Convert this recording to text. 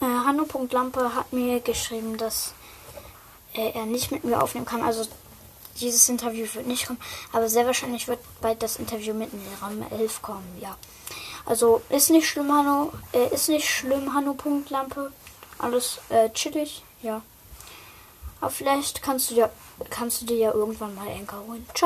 Äh, Hanno.lampe hat mir geschrieben, dass äh, er nicht mit mir aufnehmen kann. Also dieses Interview wird nicht kommen, aber sehr wahrscheinlich wird bald das Interview mit Ram 11 kommen, ja. Also ist nicht schlimm, Hanno. Äh, ist nicht schlimm, Hanno.lampe. Alles äh, chillig, ja. Aber vielleicht kannst du dir kannst du dir ja irgendwann mal Enker holen. Ciao.